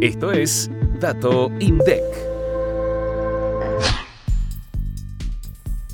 Esto es Dato INDEC.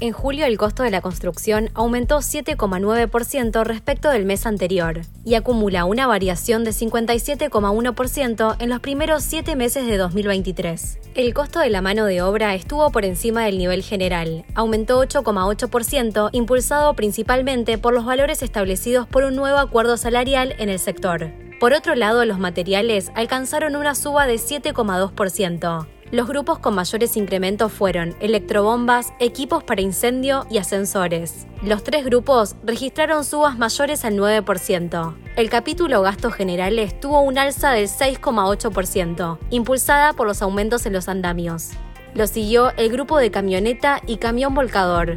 En julio el costo de la construcción aumentó 7,9% respecto del mes anterior y acumula una variación de 57,1% en los primeros siete meses de 2023. El costo de la mano de obra estuvo por encima del nivel general, aumentó 8,8%, impulsado principalmente por los valores establecidos por un nuevo acuerdo salarial en el sector. Por otro lado, los materiales alcanzaron una suba de 7,2%. Los grupos con mayores incrementos fueron electrobombas, equipos para incendio y ascensores. Los tres grupos registraron subas mayores al 9%. El capítulo gastos generales tuvo un alza del 6,8%, impulsada por los aumentos en los andamios. Lo siguió el grupo de camioneta y camión volcador.